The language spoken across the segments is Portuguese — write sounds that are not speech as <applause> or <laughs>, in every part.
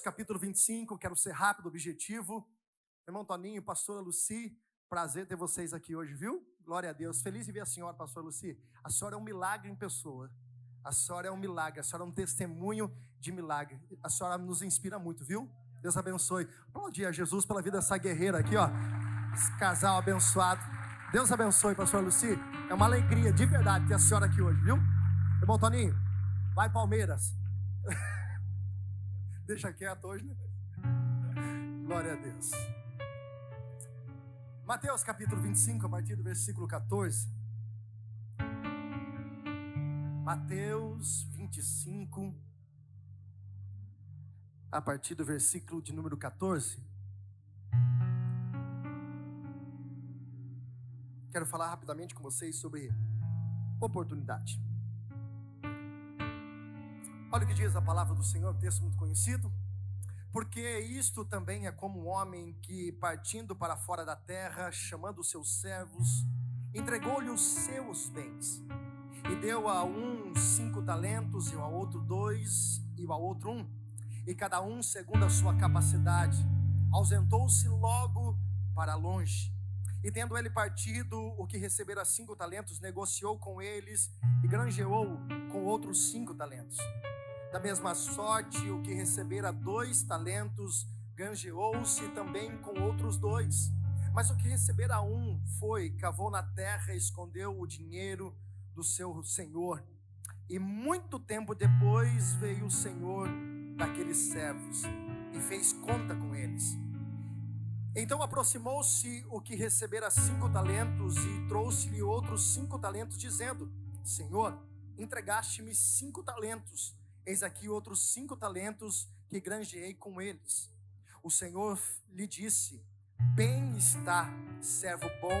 Capítulo 25. Quero ser rápido, objetivo. Irmão Toninho, pastora Luci, prazer ter vocês aqui hoje, viu? Glória a Deus. Feliz de ver a senhora, pastora Luci. A senhora é um milagre em pessoa. A senhora é um milagre, a senhora é um testemunho de milagre. A senhora nos inspira muito, viu? Deus abençoe. Aplaudir a Jesus pela vida dessa guerreira aqui, ó. Esse casal abençoado. Deus abençoe, pastor Luci. É uma alegria de verdade ter a senhora aqui hoje, viu? Irmão Toninho, vai Palmeiras. <laughs> Deixa quieto hoje, né? <laughs> Glória a Deus. Mateus capítulo 25, a partir do versículo 14. Mateus 25, a partir do versículo de número 14. Quero falar rapidamente com vocês sobre oportunidade. Olha o que diz a palavra do Senhor, texto muito conhecido. Porque isto também é como um homem que, partindo para fora da terra, chamando seus servos, entregou-lhe os seus bens. E deu a um cinco talentos, e ao outro dois, e ao outro um. E cada um segundo a sua capacidade. Ausentou-se logo para longe. E tendo ele partido, o que recebera cinco talentos, negociou com eles e granjeou com outros cinco talentos. Da mesma sorte, o que recebera dois talentos, granjeou-se também com outros dois. Mas o que recebera um foi, cavou na terra, escondeu o dinheiro do seu senhor. E muito tempo depois veio o senhor daqueles servos e fez conta com eles. Então aproximou-se o que recebera cinco talentos e trouxe-lhe outros cinco talentos, dizendo: Senhor, entregaste-me cinco talentos Eis aqui outros cinco talentos que granjeei com eles. O Senhor lhe disse: Bem está, servo bom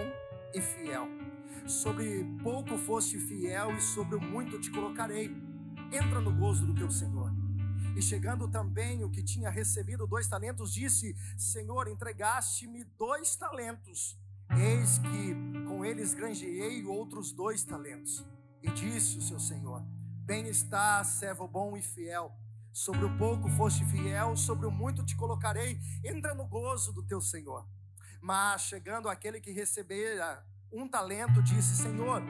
e fiel. Sobre pouco foste fiel e sobre muito te colocarei. Entra no gozo do teu Senhor. E chegando também o que tinha recebido dois talentos, disse: Senhor, entregaste-me dois talentos. Eis que com eles granjeei outros dois talentos. E disse o seu Senhor: Bem está, servo bom e fiel. Sobre o pouco foste fiel, sobre o muito te colocarei. Entra no gozo do teu Senhor. Mas chegando aquele que recebera um talento, disse: Senhor,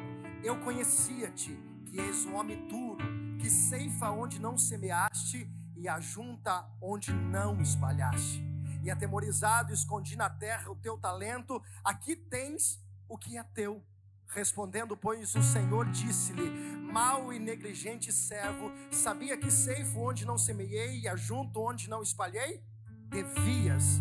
eu conhecia-te, que és um homem duro, que ceifa onde não semeaste e ajunta onde não espalhaste. E atemorizado, escondi na terra o teu talento, aqui tens o que é teu. Respondendo, pois, o Senhor disse-lhe: Mal e negligente servo, sabia que ceifo onde não semeei e ajunto onde não espalhei? Devias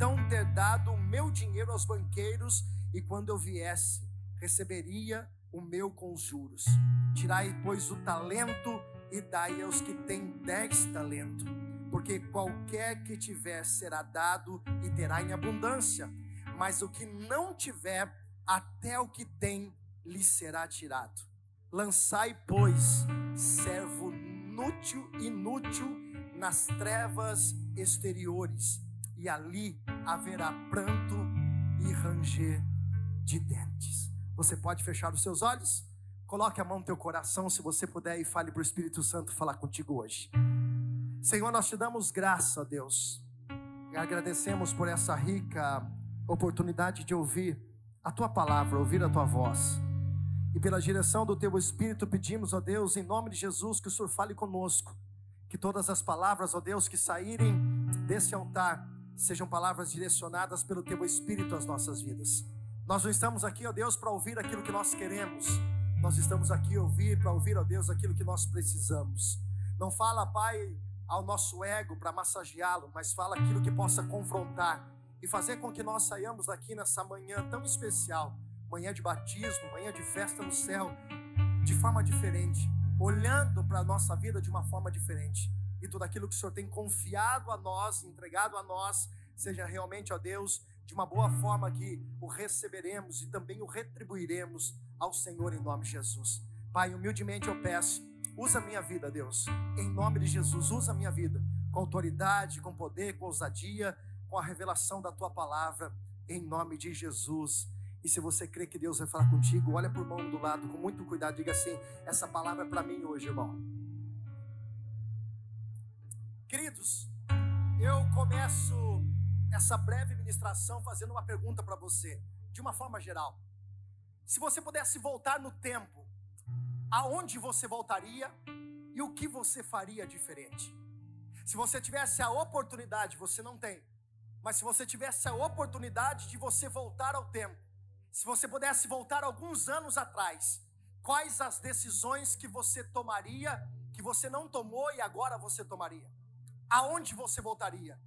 então ter dado o meu dinheiro aos banqueiros, e quando eu viesse, receberia o meu com os juros. Tirai, pois, o talento e dai aos que têm dez talentos, porque qualquer que tiver será dado e terá em abundância, mas o que não tiver, até o que tem lhe será tirado. Lançai, pois, servo inútil, inútil nas trevas exteriores, e ali haverá pranto e ranger de dentes. Você pode fechar os seus olhos? Coloque a mão no teu coração, se você puder, e fale para o Espírito Santo falar contigo hoje. Senhor, nós te damos graça, Deus. E agradecemos por essa rica oportunidade de ouvir a tua palavra, ouvir a tua voz. E pela direção do teu Espírito pedimos, ó Deus, em nome de Jesus, que o Senhor fale conosco. Que todas as palavras, ó Deus, que saírem desse altar sejam palavras direcionadas pelo teu Espírito às nossas vidas. Nós não estamos aqui, ó Deus, para ouvir aquilo que nós queremos. Nós estamos aqui ouvir para ouvir, ó Deus, aquilo que nós precisamos. Não fala, Pai, ao nosso ego para massageá-lo, mas fala aquilo que possa confrontar e fazer com que nós saiamos daqui nessa manhã tão especial, manhã de batismo, manhã de festa no céu, de forma diferente, olhando para a nossa vida de uma forma diferente. E tudo aquilo que o Senhor tem confiado a nós, entregado a nós, seja realmente, ó Deus, de uma boa forma que o receberemos e também o retribuiremos ao Senhor em nome de Jesus. Pai, humildemente eu peço, usa minha vida, Deus, em nome de Jesus, usa minha vida com autoridade, com poder, com ousadia com a revelação da tua palavra, em nome de Jesus. E se você crê que Deus vai falar contigo, olha por mão do lado com muito cuidado, diga assim: essa palavra é para mim hoje, irmão. Queridos, eu começo essa breve ministração fazendo uma pergunta para você, de uma forma geral. Se você pudesse voltar no tempo, aonde você voltaria e o que você faria diferente? Se você tivesse a oportunidade, você não tem, mas se você tivesse a oportunidade de você voltar ao tempo, se você pudesse voltar alguns anos atrás, quais as decisões que você tomaria, que você não tomou e agora você tomaria? aonde você voltaria?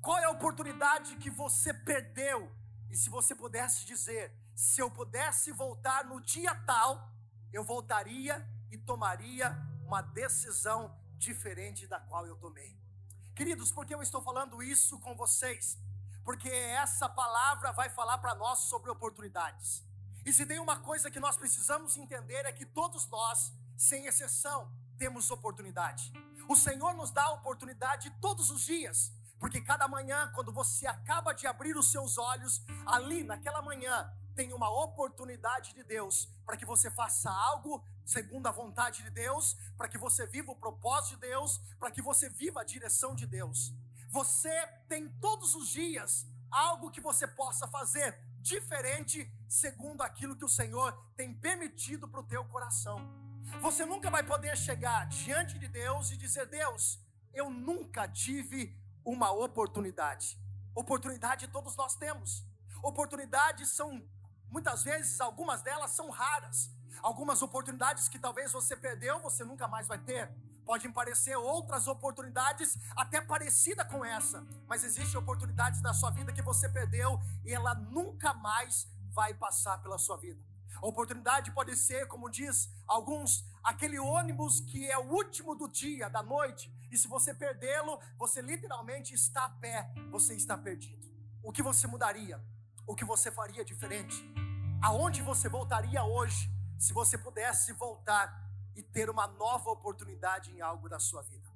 Qual é a oportunidade que você perdeu? E se você pudesse dizer, se eu pudesse voltar no dia tal, eu voltaria e tomaria uma decisão diferente da qual eu tomei. Queridos, por que eu estou falando isso com vocês? Porque essa palavra vai falar para nós sobre oportunidades. E se tem uma coisa que nós precisamos entender é que todos nós, sem exceção, temos oportunidade. O Senhor nos dá oportunidade todos os dias, porque cada manhã, quando você acaba de abrir os seus olhos, ali naquela manhã, tem uma oportunidade de Deus para que você faça algo segundo a vontade de Deus, para que você viva o propósito de Deus, para que você viva a direção de Deus. Você tem todos os dias algo que você possa fazer diferente segundo aquilo que o Senhor tem permitido para o teu coração. Você nunca vai poder chegar diante de Deus e dizer: Deus, eu nunca tive uma oportunidade. Oportunidade todos nós temos. Oportunidades são, muitas vezes, algumas delas são raras. Algumas oportunidades que talvez você perdeu, você nunca mais vai ter. Podem parecer outras oportunidades até parecida com essa, mas existem oportunidades na sua vida que você perdeu e ela nunca mais vai passar pela sua vida. A oportunidade pode ser, como diz alguns, aquele ônibus que é o último do dia, da noite, e se você perdê-lo, você literalmente está a pé, você está perdido. O que você mudaria? O que você faria diferente? Aonde você voltaria hoje se você pudesse voltar e ter uma nova oportunidade em algo da sua vida?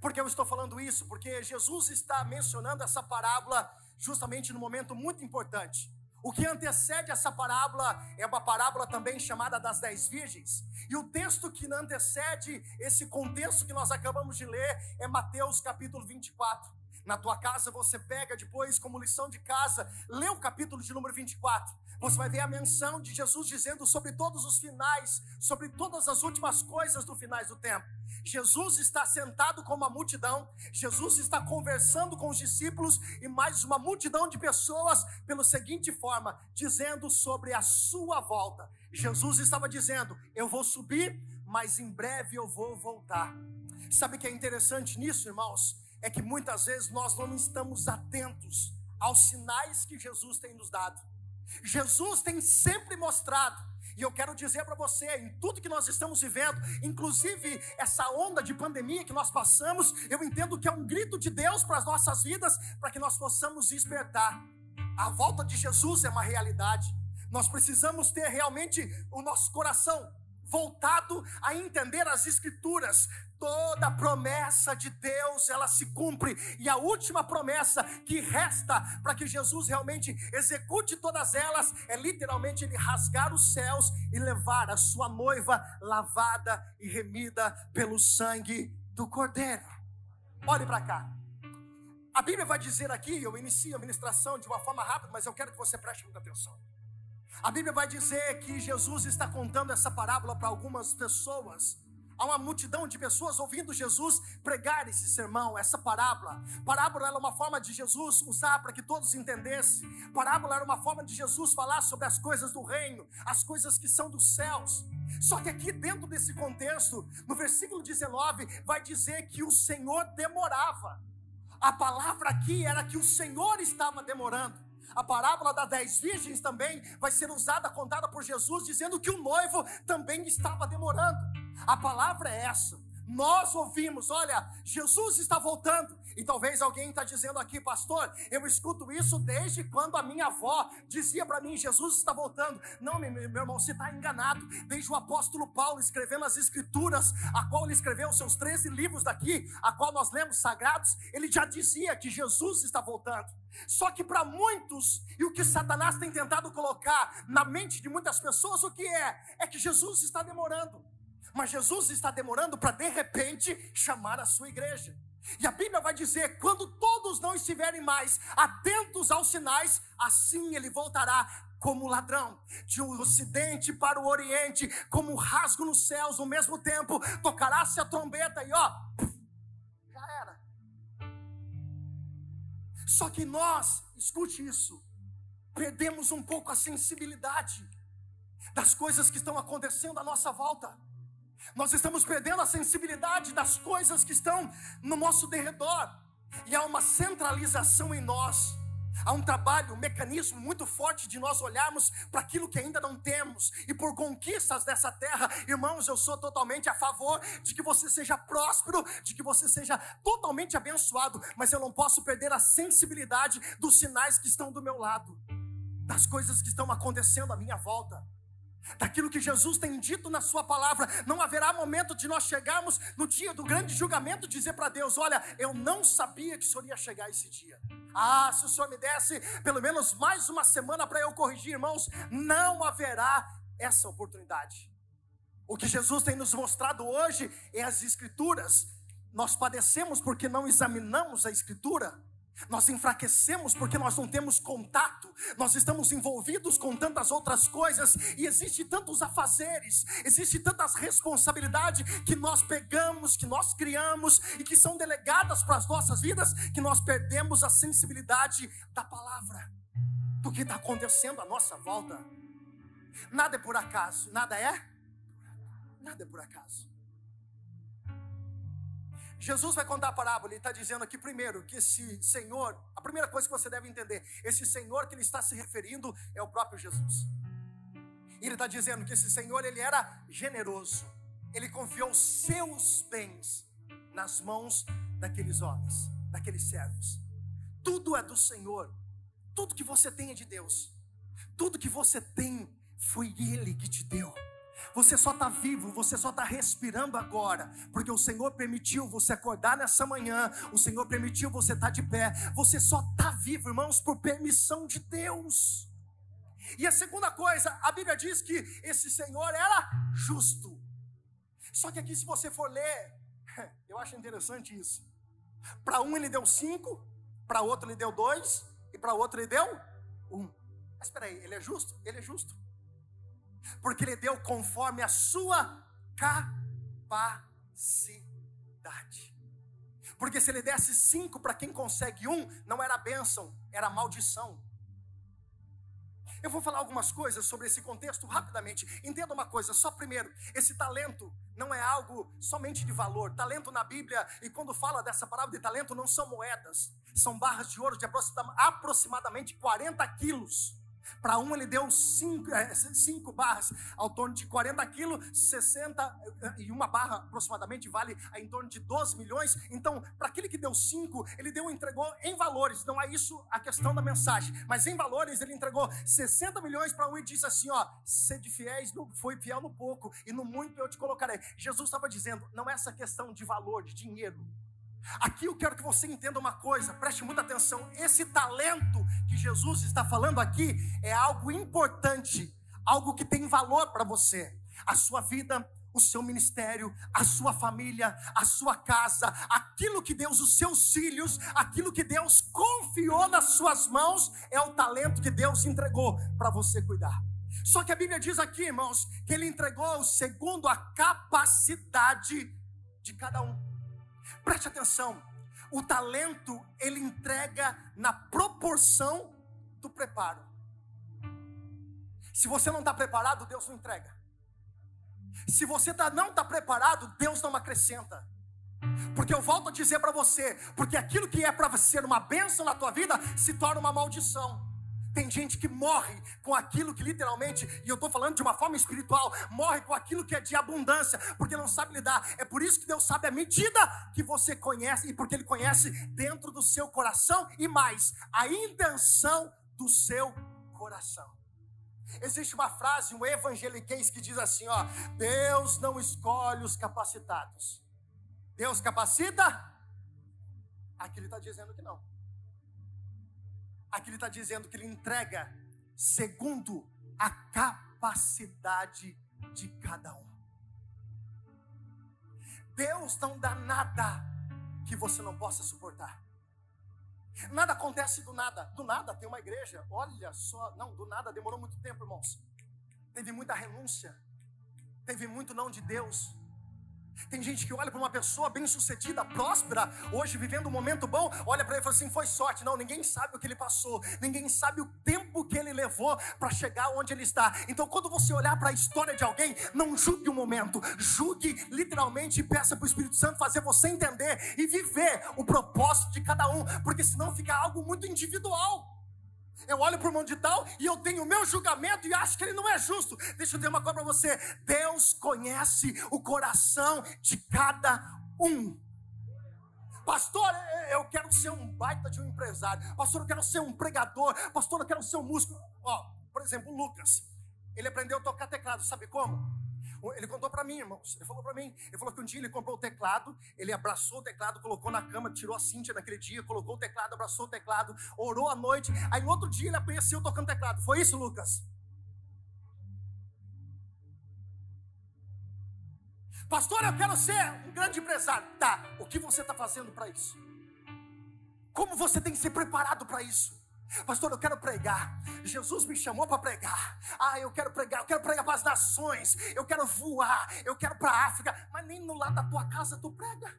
Por que eu estou falando isso? Porque Jesus está mencionando essa parábola justamente num momento muito importante. O que antecede essa parábola é uma parábola também chamada das dez virgens. E o texto que antecede esse contexto que nós acabamos de ler é Mateus capítulo 24. Na tua casa você pega depois, como lição de casa, lê o capítulo de número 24. Você vai ver a menção de Jesus dizendo sobre todos os finais, sobre todas as últimas coisas do finais do tempo. Jesus está sentado com uma multidão, Jesus está conversando com os discípulos e mais uma multidão de pessoas, pela seguinte forma, dizendo sobre a sua volta. Jesus estava dizendo: Eu vou subir, mas em breve eu vou voltar. Sabe o que é interessante nisso, irmãos? É que muitas vezes nós não estamos atentos aos sinais que Jesus tem nos dado. Jesus tem sempre mostrado e eu quero dizer para você, em tudo que nós estamos vivendo, inclusive essa onda de pandemia que nós passamos, eu entendo que é um grito de Deus para as nossas vidas, para que nós possamos despertar. A volta de Jesus é uma realidade. Nós precisamos ter realmente o nosso coração voltado a entender as escrituras. Toda promessa de Deus, ela se cumpre. E a última promessa que resta para que Jesus realmente execute todas elas é literalmente ele rasgar os céus e levar a sua noiva lavada e remida pelo sangue do Cordeiro. Olhe para cá. A Bíblia vai dizer aqui, eu inicio a ministração de uma forma rápida, mas eu quero que você preste muita atenção. A Bíblia vai dizer que Jesus está contando essa parábola para algumas pessoas. Há uma multidão de pessoas ouvindo Jesus pregar esse sermão, essa parábola. Parábola era uma forma de Jesus usar para que todos entendessem. Parábola era uma forma de Jesus falar sobre as coisas do reino, as coisas que são dos céus. Só que aqui dentro desse contexto, no versículo 19, vai dizer que o Senhor demorava. A palavra aqui era que o Senhor estava demorando. A parábola das dez virgens também vai ser usada, contada por Jesus, dizendo que o noivo também estava demorando. A palavra é essa. Nós ouvimos, olha, Jesus está voltando. E talvez alguém está dizendo aqui, pastor, eu escuto isso desde quando a minha avó dizia para mim, Jesus está voltando. Não, meu, meu irmão, você está enganado. Desde o apóstolo Paulo escrevendo as escrituras, a qual ele escreveu os seus 13 livros daqui, a qual nós lemos sagrados, ele já dizia que Jesus está voltando. Só que para muitos, e o que Satanás tem tentado colocar na mente de muitas pessoas, o que é? É que Jesus está demorando. Mas Jesus está demorando para de repente chamar a sua igreja. E a Bíblia vai dizer: quando todos não estiverem mais atentos aos sinais, assim ele voltará como ladrão, de um ocidente para o oriente, como um rasgo nos céus, no mesmo tempo, tocará-se a trombeta e ó, já era. Só que nós, escute isso, perdemos um pouco a sensibilidade das coisas que estão acontecendo à nossa volta. Nós estamos perdendo a sensibilidade das coisas que estão no nosso derredor. E há uma centralização em nós. Há um trabalho, um mecanismo muito forte de nós olharmos para aquilo que ainda não temos e por conquistas dessa terra. Irmãos, eu sou totalmente a favor de que você seja próspero, de que você seja totalmente abençoado, mas eu não posso perder a sensibilidade dos sinais que estão do meu lado, das coisas que estão acontecendo à minha volta daquilo que Jesus tem dito na Sua palavra. Não haverá momento de nós chegarmos no dia do grande julgamento dizer para Deus: Olha, eu não sabia que o Senhor ia chegar esse dia. Ah, se o Senhor me desse pelo menos mais uma semana para eu corrigir, irmãos, não haverá essa oportunidade. O que Jesus tem nos mostrado hoje é as Escrituras. Nós padecemos porque não examinamos a Escritura. Nós enfraquecemos porque nós não temos contato, nós estamos envolvidos com tantas outras coisas e existe tantos afazeres, existe tantas responsabilidades que nós pegamos, que nós criamos e que são delegadas para as nossas vidas que nós perdemos a sensibilidade da palavra, do que está acontecendo à nossa volta. Nada é por acaso, nada é? Nada é por acaso. Jesus vai contar a parábola, ele está dizendo aqui primeiro que esse Senhor, a primeira coisa que você deve entender, esse Senhor que ele está se referindo é o próprio Jesus. E ele está dizendo que esse Senhor ele era generoso, ele confiou seus bens nas mãos daqueles homens, daqueles servos. Tudo é do Senhor, tudo que você tem é de Deus, tudo que você tem foi Ele que te deu. Você só está vivo, você só está respirando agora, porque o Senhor permitiu você acordar nessa manhã, o Senhor permitiu você estar tá de pé, você só está vivo, irmãos, por permissão de Deus. E a segunda coisa, a Bíblia diz que esse Senhor era justo. Só que aqui, se você for ler, <laughs> eu acho interessante isso. Para um ele deu cinco, para outro ele deu dois, e para outro ele deu um. Mas espera aí, ele é justo? Ele é justo porque Ele deu conforme a sua capacidade. Porque se Ele desse cinco para quem consegue um, não era bênção, era maldição. Eu vou falar algumas coisas sobre esse contexto rapidamente. Entenda uma coisa, só primeiro, esse talento não é algo somente de valor. Talento na Bíblia, e quando fala dessa palavra de talento, não são moedas, são barras de ouro de aproximadamente 40 quilos. Para um ele deu cinco, é, cinco barras, ao torno de 40 quilos, 60 e uma barra aproximadamente vale em torno de 12 milhões. Então, para aquele que deu cinco, ele deu entregou em valores. Não é isso a questão da mensagem, mas em valores ele entregou 60 milhões para um e disse assim: ó, sede fiéis, foi fiel no pouco e no muito eu te colocarei. Jesus estava dizendo, não é essa questão de valor, de dinheiro. Aqui eu quero que você entenda uma coisa, preste muita atenção. Esse talento que Jesus está falando aqui é algo importante, algo que tem valor para você. A sua vida, o seu ministério, a sua família, a sua casa, aquilo que Deus, os seus filhos, aquilo que Deus confiou nas suas mãos, é o talento que Deus entregou para você cuidar. Só que a Bíblia diz aqui, irmãos, que Ele entregou segundo a capacidade de cada um. Preste atenção. O talento ele entrega na proporção do preparo. Se você não está preparado, Deus não entrega. Se você tá, não está preparado, Deus não acrescenta. Porque eu volto a dizer para você, porque aquilo que é para ser uma bênção na tua vida se torna uma maldição. Tem gente que morre com aquilo que literalmente, e eu estou falando de uma forma espiritual, morre com aquilo que é de abundância, porque não sabe lidar. É por isso que Deus sabe a medida que você conhece, e porque Ele conhece dentro do seu coração e mais, a intenção do seu coração. Existe uma frase, um evangeliquez que diz assim: ó, Deus não escolhe os capacitados. Deus capacita? Aqui ele está dizendo que não. Aqui ele está dizendo que ele entrega segundo a capacidade de cada um. Deus não dá nada que você não possa suportar. Nada acontece do nada. Do nada tem uma igreja. Olha só. Não, do nada demorou muito tempo, irmãos. Teve muita renúncia. Teve muito não de Deus. Tem gente que olha para uma pessoa bem-sucedida, próspera, hoje vivendo um momento bom, olha para ele e fala assim: foi sorte. Não, ninguém sabe o que ele passou, ninguém sabe o tempo que ele levou para chegar onde ele está. Então, quando você olhar para a história de alguém, não julgue o momento, julgue literalmente e peça para o Espírito Santo fazer você entender e viver o propósito de cada um, porque senão fica algo muito individual. Eu olho para o mundo de tal e eu tenho o meu julgamento e acho que ele não é justo. Deixa eu dizer uma coisa para você: Deus conhece o coração de cada um. Pastor, eu quero ser um baita de um empresário. Pastor, eu quero ser um pregador. Pastor, eu quero ser um músico. Ó, por exemplo, o Lucas. Ele aprendeu a tocar teclado, sabe como? Ele contou para mim, irmãos. Ele falou para mim. Ele falou que um dia ele comprou o teclado, ele abraçou o teclado, colocou na cama, tirou a Cíntia naquele dia, colocou o teclado, abraçou o teclado, orou à noite. Aí no outro dia ele amanheceu tocando teclado. Foi isso, Lucas? Pastor, eu quero ser um grande empresário. Tá, o que você está fazendo para isso? Como você tem que ser preparado para isso? Pastor, eu quero pregar. Jesus me chamou para pregar. Ah, eu quero pregar, eu quero pregar para as nações. Eu quero voar, eu quero para a África. Mas nem no lado da tua casa tu prega.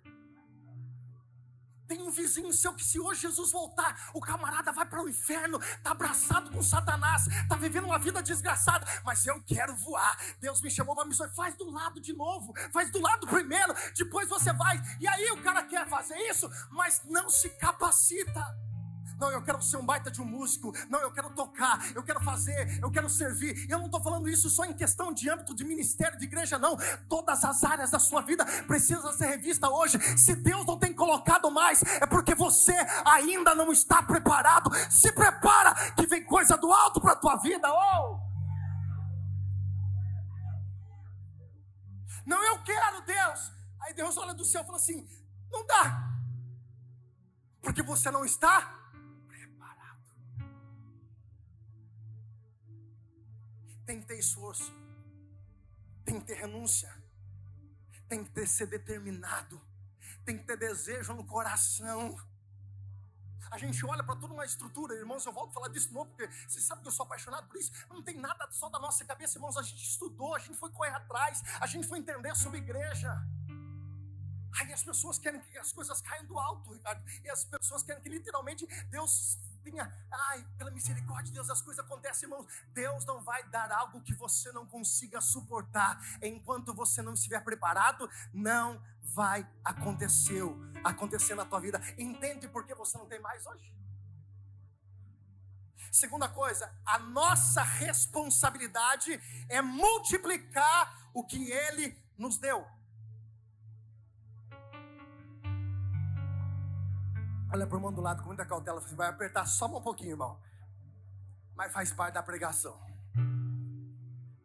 Tem um vizinho seu que se hoje Jesus voltar, o camarada vai para o inferno, tá abraçado com Satanás, tá vivendo uma vida desgraçada, mas eu quero voar. Deus me chamou para missão, faz do lado de novo, faz do lado primeiro, depois você vai. E aí o cara quer fazer isso, mas não se capacita. Não, eu quero ser um baita de um músico. Não, eu quero tocar, eu quero fazer, eu quero servir. Eu não estou falando isso só em questão de âmbito de ministério, de igreja, não. Todas as áreas da sua vida precisam ser revistas hoje. Se Deus não tem colocado mais, é porque você ainda não está preparado. Se prepara, que vem coisa do alto para a tua vida. Oh! Não, eu quero, Deus. Aí Deus olha do céu e fala assim: não dá, porque você não está tem que ter esforço, tem que ter renúncia, tem que ter ser determinado, tem que ter desejo no coração. A gente olha para toda uma estrutura, irmãos, eu volto a falar disso de novo, porque vocês sabem que eu sou apaixonado por isso. Não tem nada só da nossa cabeça, irmãos. A gente estudou, a gente foi correr atrás, a gente foi entender sobre igreja. Aí as pessoas querem que as coisas caiam do alto, Ricardo. E as pessoas querem que literalmente Deus tenha, ai, pela misericórdia de Deus, as coisas acontecem, irmãos. Deus não vai dar algo que você não consiga suportar. Enquanto você não estiver preparado, não vai acontecer, acontecer na tua vida. Entende por que você não tem mais hoje? Segunda coisa, a nossa responsabilidade é multiplicar o que Ele nos deu. Olha para o irmão do lado com muita cautela. Você vai apertar só um pouquinho, irmão. Mas faz parte da pregação.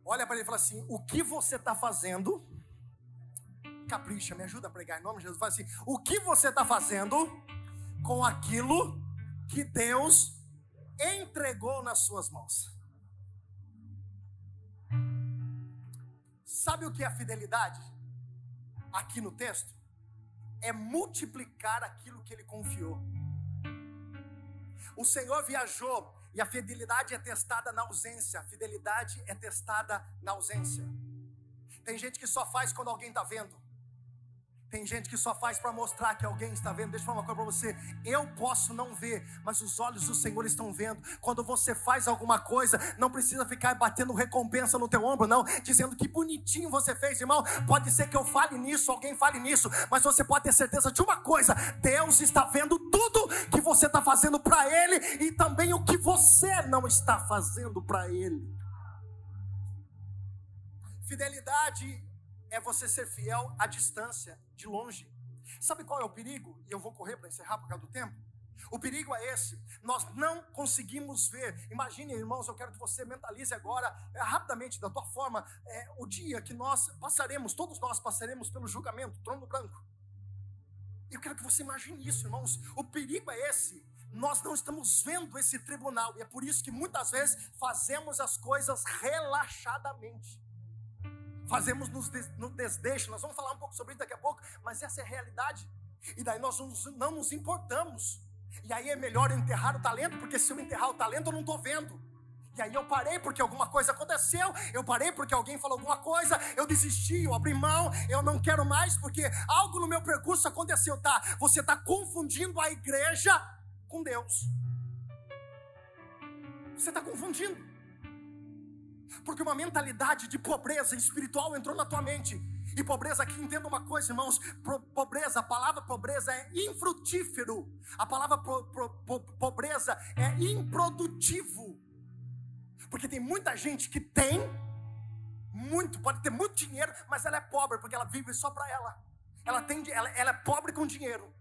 Olha para ele e fala assim: O que você está fazendo? Capricha, me ajuda a pregar em nome de Jesus. Fala assim: O que você está fazendo com aquilo que Deus entregou nas suas mãos? Sabe o que é a fidelidade? Aqui no texto é multiplicar aquilo que ele confiou. O Senhor viajou e a fidelidade é testada na ausência. A fidelidade é testada na ausência. Tem gente que só faz quando alguém está vendo. Tem gente que só faz para mostrar que alguém está vendo. Deixa eu falar uma coisa para você. Eu posso não ver, mas os olhos do Senhor estão vendo. Quando você faz alguma coisa, não precisa ficar batendo recompensa no teu ombro, não, dizendo que bonitinho você fez, irmão. Pode ser que eu fale nisso, alguém fale nisso, mas você pode ter certeza de uma coisa: Deus está vendo tudo que você está fazendo para Ele e também o que você não está fazendo para Ele. Fidelidade é você ser fiel à distância, de longe. Sabe qual é o perigo? E eu vou correr para encerrar por causa do tempo. O perigo é esse, nós não conseguimos ver. Imagine, irmãos, eu quero que você mentalize agora, é, rapidamente, da tua forma, é, o dia que nós passaremos, todos nós passaremos pelo julgamento, trono branco. Eu quero que você imagine isso, irmãos. O perigo é esse. Nós não estamos vendo esse tribunal, e é por isso que muitas vezes fazemos as coisas relaxadamente fazemos no desdeixo. Nós vamos falar um pouco sobre isso daqui a pouco, mas essa é a realidade. E daí nós não nos importamos. E aí é melhor enterrar o talento, porque se eu enterrar o talento eu não estou vendo. E aí eu parei porque alguma coisa aconteceu, eu parei porque alguém falou alguma coisa, eu desisti, eu abri mão, eu não quero mais porque algo no meu percurso aconteceu, tá? Você está confundindo a igreja com Deus. Você está confundindo. Porque uma mentalidade de pobreza espiritual entrou na tua mente. E pobreza aqui, entenda uma coisa, irmãos: pobreza, a palavra pobreza é infrutífero, a palavra pobreza é improdutivo. Porque tem muita gente que tem muito, pode ter muito dinheiro, mas ela é pobre porque ela vive só para ela. Ela tem, ela, ela é pobre com dinheiro.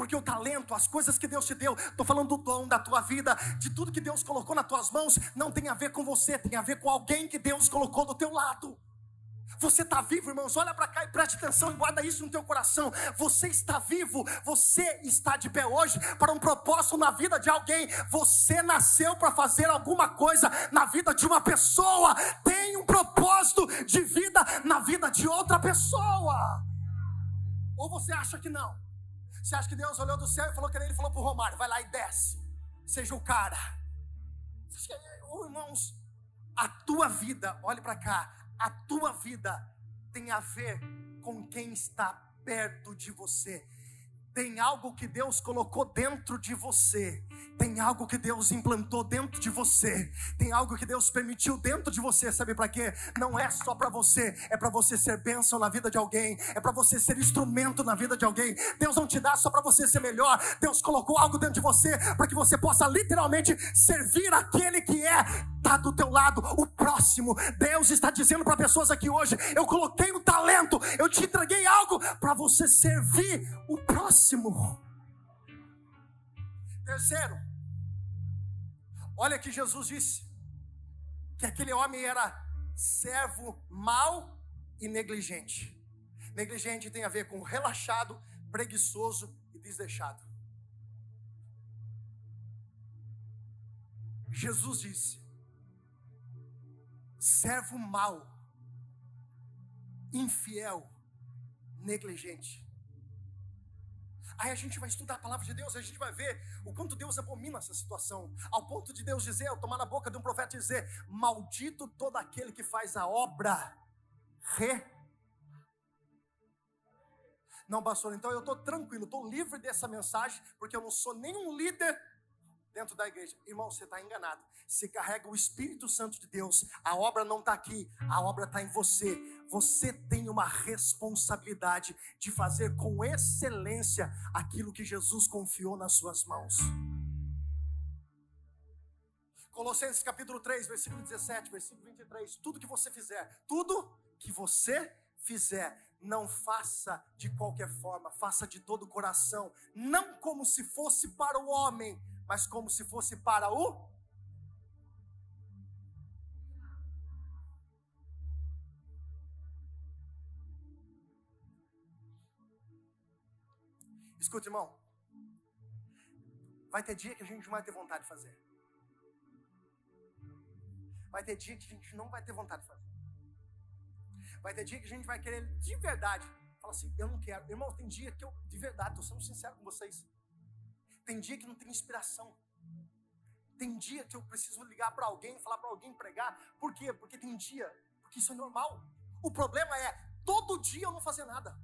Porque o talento, as coisas que Deus te deu, estou falando do dom da tua vida, de tudo que Deus colocou nas tuas mãos, não tem a ver com você, tem a ver com alguém que Deus colocou do teu lado. Você está vivo, irmãos. Olha para cá e preste atenção e guarda isso no teu coração. Você está vivo, você está de pé hoje para um propósito na vida de alguém. Você nasceu para fazer alguma coisa na vida de uma pessoa. Tem um propósito de vida na vida de outra pessoa. Ou você acha que não? Você acha que Deus olhou do céu e falou que ele falou para o Romário: vai lá e desce, seja o cara. Oh, irmãos, a tua vida, olhe para cá, a tua vida tem a ver com quem está perto de você. Tem algo que Deus colocou dentro de você. Tem algo que Deus implantou dentro de você. Tem algo que Deus permitiu dentro de você. Sabe para quê? Não é só para você, é para você ser bênção na vida de alguém, é para você ser instrumento na vida de alguém. Deus não te dá só para você ser melhor. Deus colocou algo dentro de você para que você possa literalmente servir aquele que é tá do teu lado, o próximo. Deus está dizendo para pessoas aqui hoje: eu coloquei um talento, eu te entreguei algo para você servir o próximo. Terceiro, olha que Jesus disse que aquele homem era servo mau e negligente. Negligente tem a ver com relaxado, preguiçoso e desleixado. Jesus disse: servo mau, infiel, negligente. Aí a gente vai estudar a palavra de Deus, a gente vai ver o quanto Deus abomina essa situação, ao ponto de Deus dizer, ao tomar na boca de um profeta dizer: Maldito todo aquele que faz a obra re. Não, pastor, então eu estou tranquilo, estou livre dessa mensagem, porque eu não sou nenhum líder dentro da igreja. Irmão, você está enganado. Você carrega o Espírito Santo de Deus. A obra não está aqui, a obra está em você. Você tem uma responsabilidade de fazer com excelência aquilo que Jesus confiou nas suas mãos. Colossenses capítulo 3, versículo 17, versículo 23. Tudo que você fizer, tudo que você fizer, não faça de qualquer forma, faça de todo o coração, não como se fosse para o homem, mas como se fosse para o. Escuta, irmão. Vai ter dia que a gente não vai ter vontade de fazer. Vai ter dia que a gente não vai ter vontade de fazer. Vai ter dia que a gente vai querer de verdade. Fala assim, eu não quero. Irmão, tem dia que eu, de verdade, estou sendo sincero com vocês. Tem dia que não tem inspiração. Tem dia que eu preciso ligar para alguém, falar para alguém pregar. Por quê? Porque tem dia, porque isso é normal. O problema é todo dia eu não fazer nada.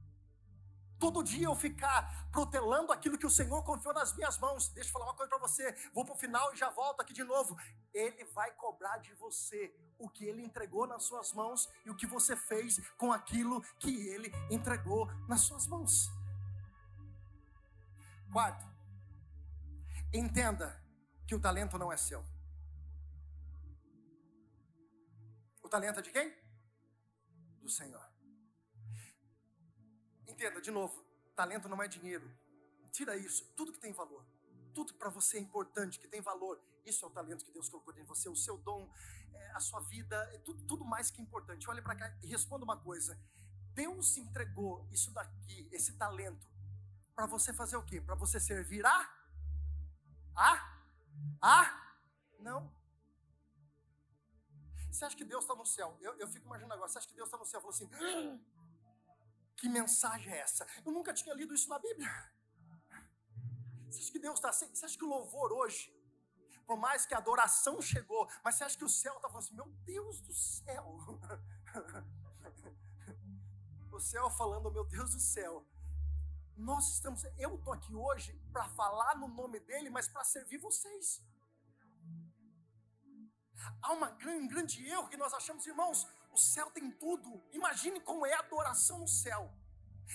Todo dia eu ficar protelando aquilo que o Senhor confiou nas minhas mãos. Deixa eu falar uma coisa para você. Vou para o final e já volto aqui de novo. Ele vai cobrar de você o que ele entregou nas suas mãos e o que você fez com aquilo que ele entregou nas suas mãos. Quarto, Entenda que o talento não é seu. O talento é de quem? Do Senhor. Entenda, de novo, talento não é dinheiro. Tira isso, tudo que tem valor, tudo para você é importante, que tem valor, isso é o talento que Deus colocou de você, o seu dom, é, a sua vida, é tudo, tudo mais que importante. Olhe para cá e responda uma coisa: Deus entregou isso daqui, esse talento, para você fazer o quê? Para você servir a? Ah? Não. Você acha que Deus está no céu? Eu, eu fico imaginando agora. Você acha que Deus está no céu? Falou assim. Que mensagem é essa? Eu nunca tinha lido isso na Bíblia. Você acha que Deus está assim? Você acha que o louvor hoje, por mais que a adoração chegou, mas você acha que o céu está falando assim: Meu Deus do céu. <laughs> o céu falando: Meu Deus do céu. Nós estamos, eu estou aqui hoje para falar no nome dele, mas para servir vocês. Há grande, grande erro que nós achamos, irmãos, o céu tem tudo. Imagine como é a adoração no céu.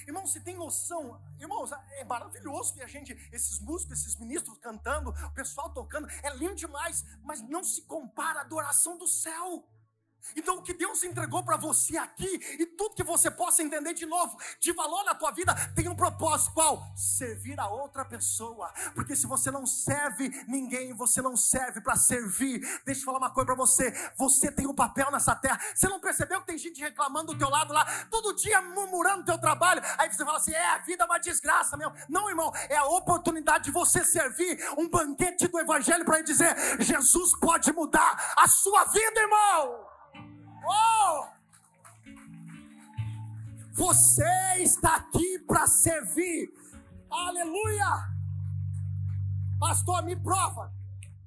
Irmãos, se tem noção, irmãos, é maravilhoso ver a gente, esses músicos, esses ministros cantando, o pessoal tocando, é lindo demais, mas não se compara à adoração do céu. Então, o que Deus entregou para você aqui e tudo que você possa entender de novo, de valor na tua vida, tem um propósito: qual? Servir a outra pessoa. Porque se você não serve ninguém, você não serve para servir. Deixa eu falar uma coisa para você: você tem um papel nessa terra. Você não percebeu que tem gente reclamando do teu lado lá, todo dia murmurando do teu trabalho? Aí você fala assim: é, a vida é uma desgraça mesmo. Não, irmão, é a oportunidade de você servir um banquete do Evangelho para dizer: Jesus pode mudar a sua vida, irmão. Oh! Você está aqui para servir. Aleluia! Pastor, me prova.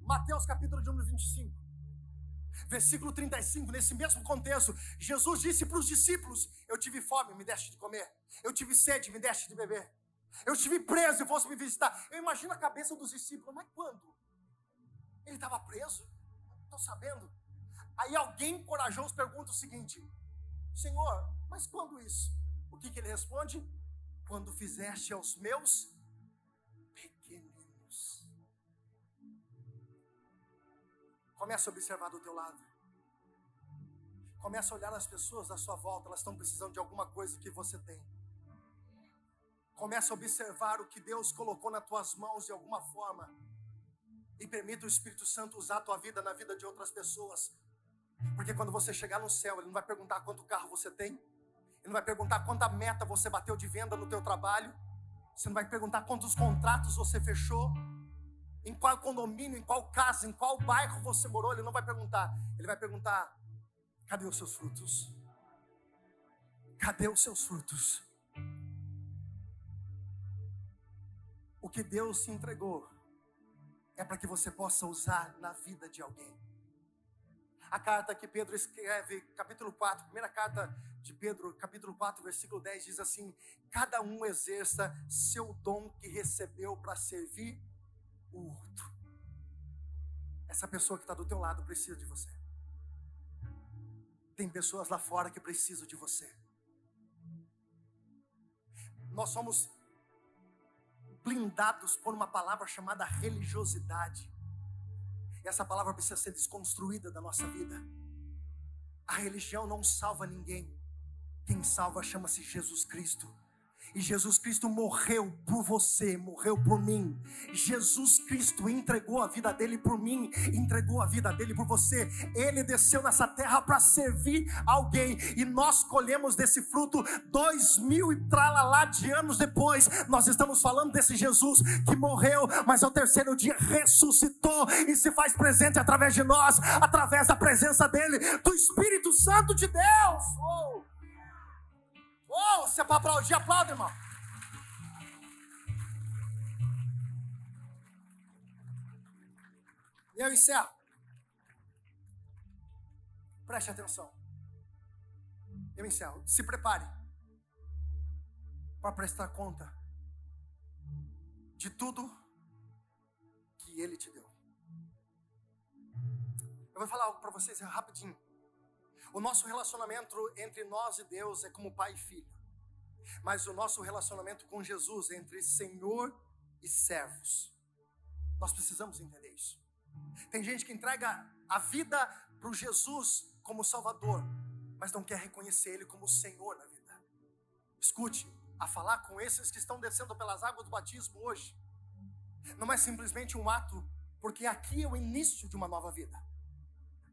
Mateus capítulo de número 25. Versículo 35, nesse mesmo contexto, Jesus disse para os discípulos: Eu tive fome, me deste de comer. Eu tive sede, me deste de beber. Eu tive preso e fosse me visitar. Eu imagino a cabeça dos discípulos, mas quando? Ele estava preso? Estou sabendo. Aí alguém corajoso pergunta o seguinte: Senhor, mas quando isso? O que, que ele responde? Quando fizeste aos meus pequeninos. Começa a observar do teu lado. Começa a olhar as pessoas à sua volta, elas estão precisando de alguma coisa que você tem. Começa a observar o que Deus colocou nas tuas mãos de alguma forma. E permita o Espírito Santo usar a tua vida na vida de outras pessoas porque quando você chegar no céu, ele não vai perguntar quanto carro você tem, ele não vai perguntar quanta meta você bateu de venda no teu trabalho, você não vai perguntar quantos contratos você fechou, em qual condomínio, em qual casa, em qual bairro você morou, ele não vai perguntar. Ele vai perguntar: cadê os seus frutos? Cadê os seus frutos? O que Deus te entregou é para que você possa usar na vida de alguém a carta que Pedro escreve, capítulo 4, primeira carta de Pedro, capítulo 4, versículo 10, diz assim: Cada um exerça seu dom que recebeu para servir o outro. Essa pessoa que está do teu lado precisa de você. Tem pessoas lá fora que precisam de você. Nós somos blindados por uma palavra chamada religiosidade. Essa palavra precisa ser desconstruída da nossa vida. A religião não salva ninguém. Quem salva chama-se Jesus Cristo. E Jesus Cristo morreu por você, morreu por mim. Jesus Cristo entregou a vida dele por mim, entregou a vida dele por você. Ele desceu nessa terra para servir alguém. E nós colhemos desse fruto dois mil e tralalá de anos depois. Nós estamos falando desse Jesus que morreu, mas ao terceiro dia ressuscitou e se faz presente através de nós, através da presença dele, do Espírito Santo de Deus. Oh! Oh, se é para aplaudir, aplauda, irmão. E eu encerro. Preste atenção. Eu encerro. Se prepare para prestar conta de tudo que Ele te deu. Eu vou falar algo para vocês rapidinho. O nosso relacionamento entre nós e Deus é como pai e filho. Mas o nosso relacionamento com Jesus é entre Senhor e servos. Nós precisamos entender isso. Tem gente que entrega a vida para o Jesus como Salvador, mas não quer reconhecer Ele como Senhor na vida. Escute, a falar com esses que estão descendo pelas águas do batismo hoje, não é simplesmente um ato, porque aqui é o início de uma nova vida.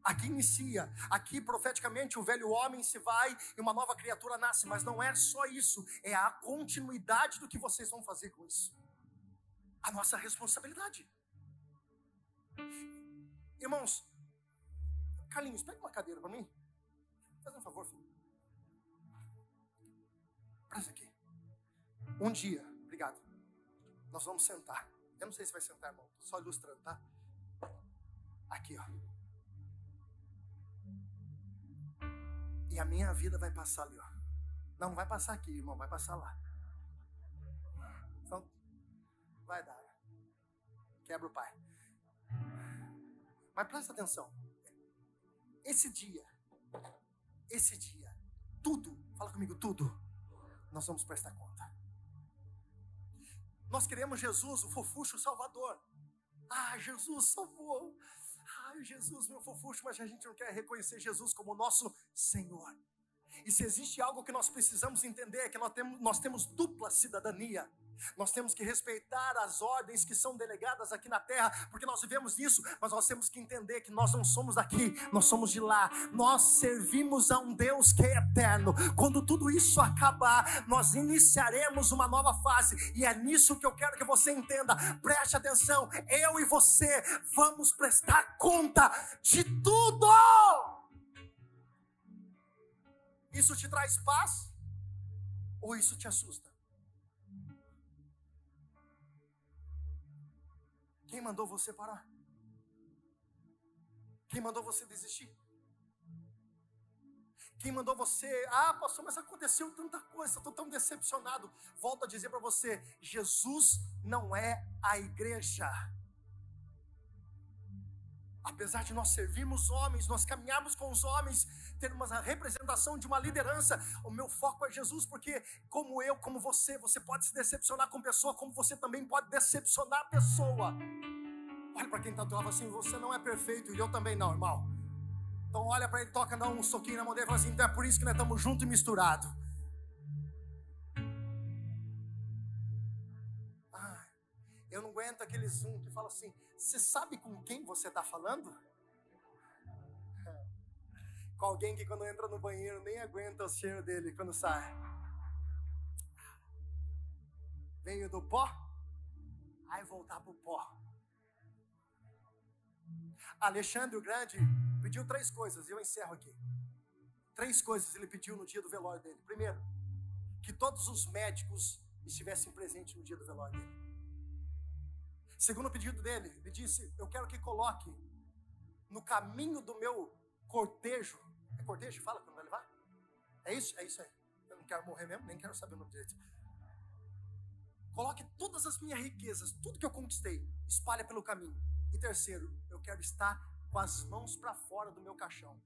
Aqui inicia, aqui profeticamente o velho homem se vai e uma nova criatura nasce, mas não é só isso, é a continuidade do que vocês vão fazer com isso. A nossa responsabilidade. Irmãos, Carlinhos, pega uma cadeira para mim. Faz um favor, filho. Presta aqui. Um dia, obrigado. Nós vamos sentar. Eu não sei se vai sentar, irmão. Tô só ilustrando, tá? Aqui, ó. E a minha vida vai passar ali, ó. Não, vai passar aqui, irmão, vai passar lá. Então, vai dar. Quebra o pai. Mas presta atenção. Esse dia, esse dia, tudo, fala comigo, tudo, nós vamos prestar conta. Nós queremos Jesus, o fofucho salvador. Ah, Jesus salvou. Ai, Jesus, meu fofucho, mas a gente não quer reconhecer Jesus como nosso Senhor. E se existe algo que nós precisamos entender, é que nós temos, nós temos dupla cidadania. Nós temos que respeitar as ordens que são delegadas aqui na terra, porque nós vivemos nisso, mas nós temos que entender que nós não somos daqui, nós somos de lá. Nós servimos a um Deus que é eterno. Quando tudo isso acabar, nós iniciaremos uma nova fase, e é nisso que eu quero que você entenda. Preste atenção, eu e você vamos prestar conta de tudo. Isso te traz paz? Ou isso te assusta? Quem mandou você parar? Quem mandou você desistir? Quem mandou você? Ah, pastor, mas aconteceu tanta coisa, estou tão decepcionado. Volto a dizer para você: Jesus não é a igreja. Apesar de nós servirmos homens, nós caminharmos com os homens, termos a representação de uma liderança, o meu foco é Jesus, porque como eu, como você, você pode se decepcionar com pessoa, como você também pode decepcionar a pessoa. Olha para quem está do lado assim, você não é perfeito e eu também não, irmão. Então olha para ele, toca, dá um soquinho na mão dele e fala assim, então é por isso que nós estamos juntos e misturados. Ah, eu não aguento aquele zoom que fala assim, você sabe com quem você está falando? Com alguém que quando entra no banheiro nem aguenta o cheiro dele quando sai. Veio do pó, aí voltar para o pó. Alexandre o Grande pediu três coisas, e eu encerro aqui. Três coisas ele pediu no dia do velório dele. Primeiro, que todos os médicos estivessem presentes no dia do velório dele. Segundo pedido dele, ele disse: Eu quero que coloque no caminho do meu cortejo. É cortejo? Fala quando vai levar? É isso? É isso aí. Eu não quero morrer mesmo, nem quero saber o nome direito. Coloque todas as minhas riquezas, tudo que eu conquistei, espalha pelo caminho. E terceiro, eu quero estar com as mãos para fora do meu caixão.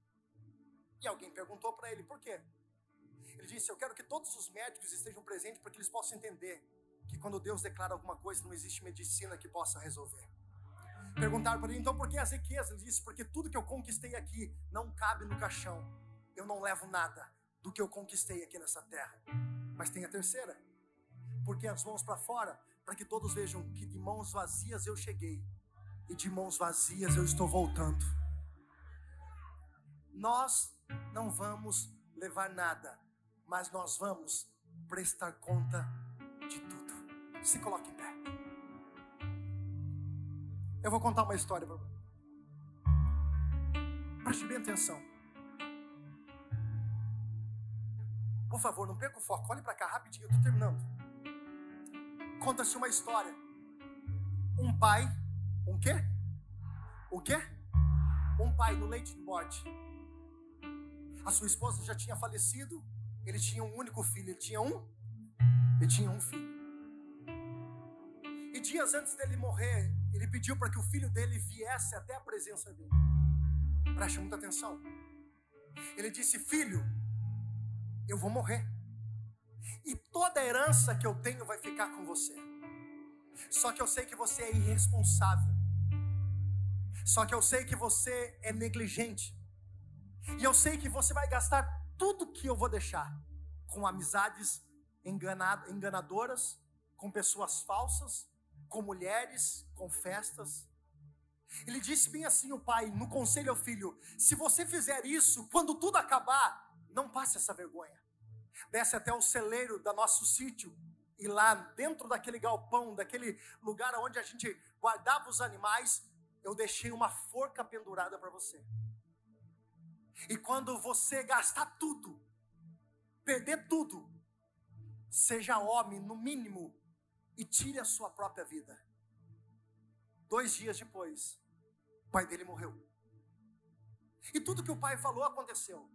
E alguém perguntou para ele por quê? Ele disse: Eu quero que todos os médicos estejam presentes para que eles possam entender que quando Deus declara alguma coisa, não existe medicina que possa resolver. Perguntaram para ele, então por que as riquezas? Ele disse, porque tudo que eu conquistei aqui não cabe no caixão. Eu não levo nada do que eu conquistei aqui nessa terra. Mas tem a terceira, porque as mãos para fora, para que todos vejam que de mãos vazias eu cheguei e de mãos vazias eu estou voltando. Nós não vamos levar nada, mas nós vamos prestar conta de tudo. Se coloque em pé. Eu vou contar uma história para você. Preste bem atenção. Por favor, não perca o foco. Olhe para cá rapidinho, eu estou terminando. Conta-se uma história. Um pai, um quê? O quê? Um pai no leite de morte. A sua esposa já tinha falecido. Ele tinha um único filho. Ele tinha um? Ele tinha um filho. E dias antes dele morrer, ele pediu para que o filho dele viesse até a presença dele. Preste muita atenção. Ele disse: Filho, eu vou morrer. E toda a herança que eu tenho vai ficar com você. Só que eu sei que você é irresponsável. Só que eu sei que você é negligente. E eu sei que você vai gastar tudo que eu vou deixar com amizades enganadoras, com pessoas falsas, com mulheres, com festas. Ele disse bem assim o pai, no conselho ao filho: se você fizer isso, quando tudo acabar, não passe essa vergonha. Desce até o celeiro do nosso sítio e lá dentro daquele galpão, daquele lugar onde a gente guardava os animais, eu deixei uma forca pendurada para você. E quando você gastar tudo, perder tudo, seja homem, no mínimo, e tire a sua própria vida. Dois dias depois, o pai dele morreu. E tudo que o pai falou aconteceu.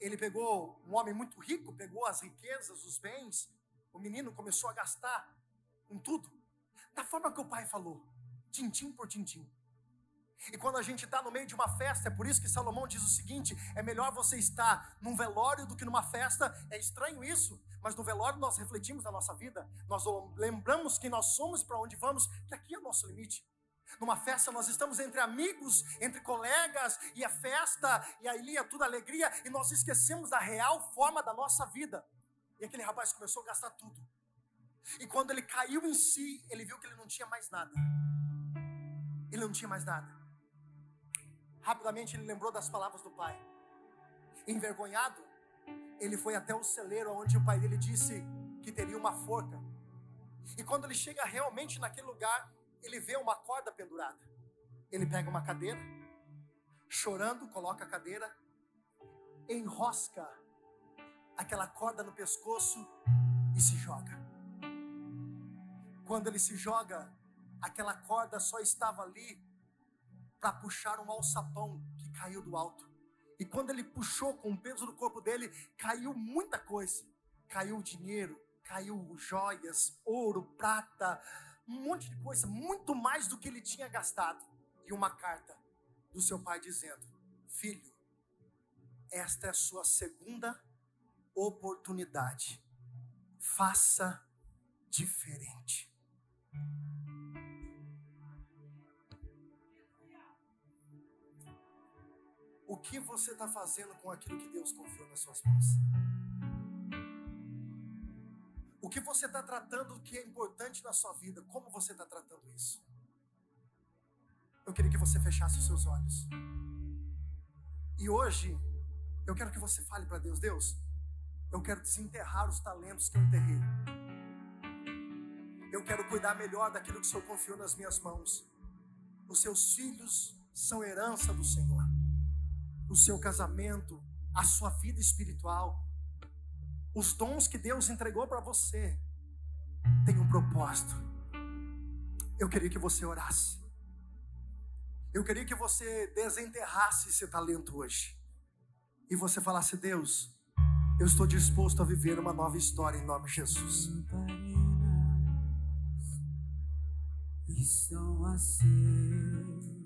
Ele pegou um homem muito rico, pegou as riquezas, os bens. O menino começou a gastar com tudo, da forma que o pai falou, tintim por tintim. E quando a gente está no meio de uma festa, é por isso que Salomão diz o seguinte: é melhor você estar num velório do que numa festa. É estranho isso, mas no velório nós refletimos na nossa vida, nós lembramos quem nós somos para onde vamos, que aqui é o nosso limite. Numa festa nós estamos entre amigos, entre colegas, e a festa, e ali é tudo alegria, e nós esquecemos da real forma da nossa vida. E aquele rapaz começou a gastar tudo. E quando ele caiu em si, ele viu que ele não tinha mais nada. Ele não tinha mais nada. Rapidamente ele lembrou das palavras do pai. Envergonhado, ele foi até o celeiro onde o pai dele disse que teria uma forca. E quando ele chega realmente naquele lugar, ele vê uma corda pendurada. Ele pega uma cadeira, chorando, coloca a cadeira, enrosca aquela corda no pescoço e se joga. Quando ele se joga, aquela corda só estava ali para puxar um alçapão que caiu do alto. E quando ele puxou com o peso do corpo dele, caiu muita coisa. Caiu dinheiro, caiu joias, ouro, prata, um monte de coisa, muito mais do que ele tinha gastado. E uma carta do seu pai dizendo: Filho, esta é a sua segunda oportunidade. Faça diferente. O que você está fazendo com aquilo que Deus confiou nas suas mãos? O que você está tratando que é importante na sua vida? Como você está tratando isso? Eu queria que você fechasse os seus olhos. E hoje, eu quero que você fale para Deus: Deus, eu quero desenterrar os talentos que eu enterrei. Eu quero cuidar melhor daquilo que o Senhor confiou nas minhas mãos. Os seus filhos são herança do Senhor. O seu casamento, a sua vida espiritual, os dons que Deus entregou para você têm um propósito. Eu queria que você orasse. Eu queria que você desenterrasse esse talento hoje. E você falasse: Deus, eu estou disposto a viver uma nova história em nome de Jesus. Estão a ser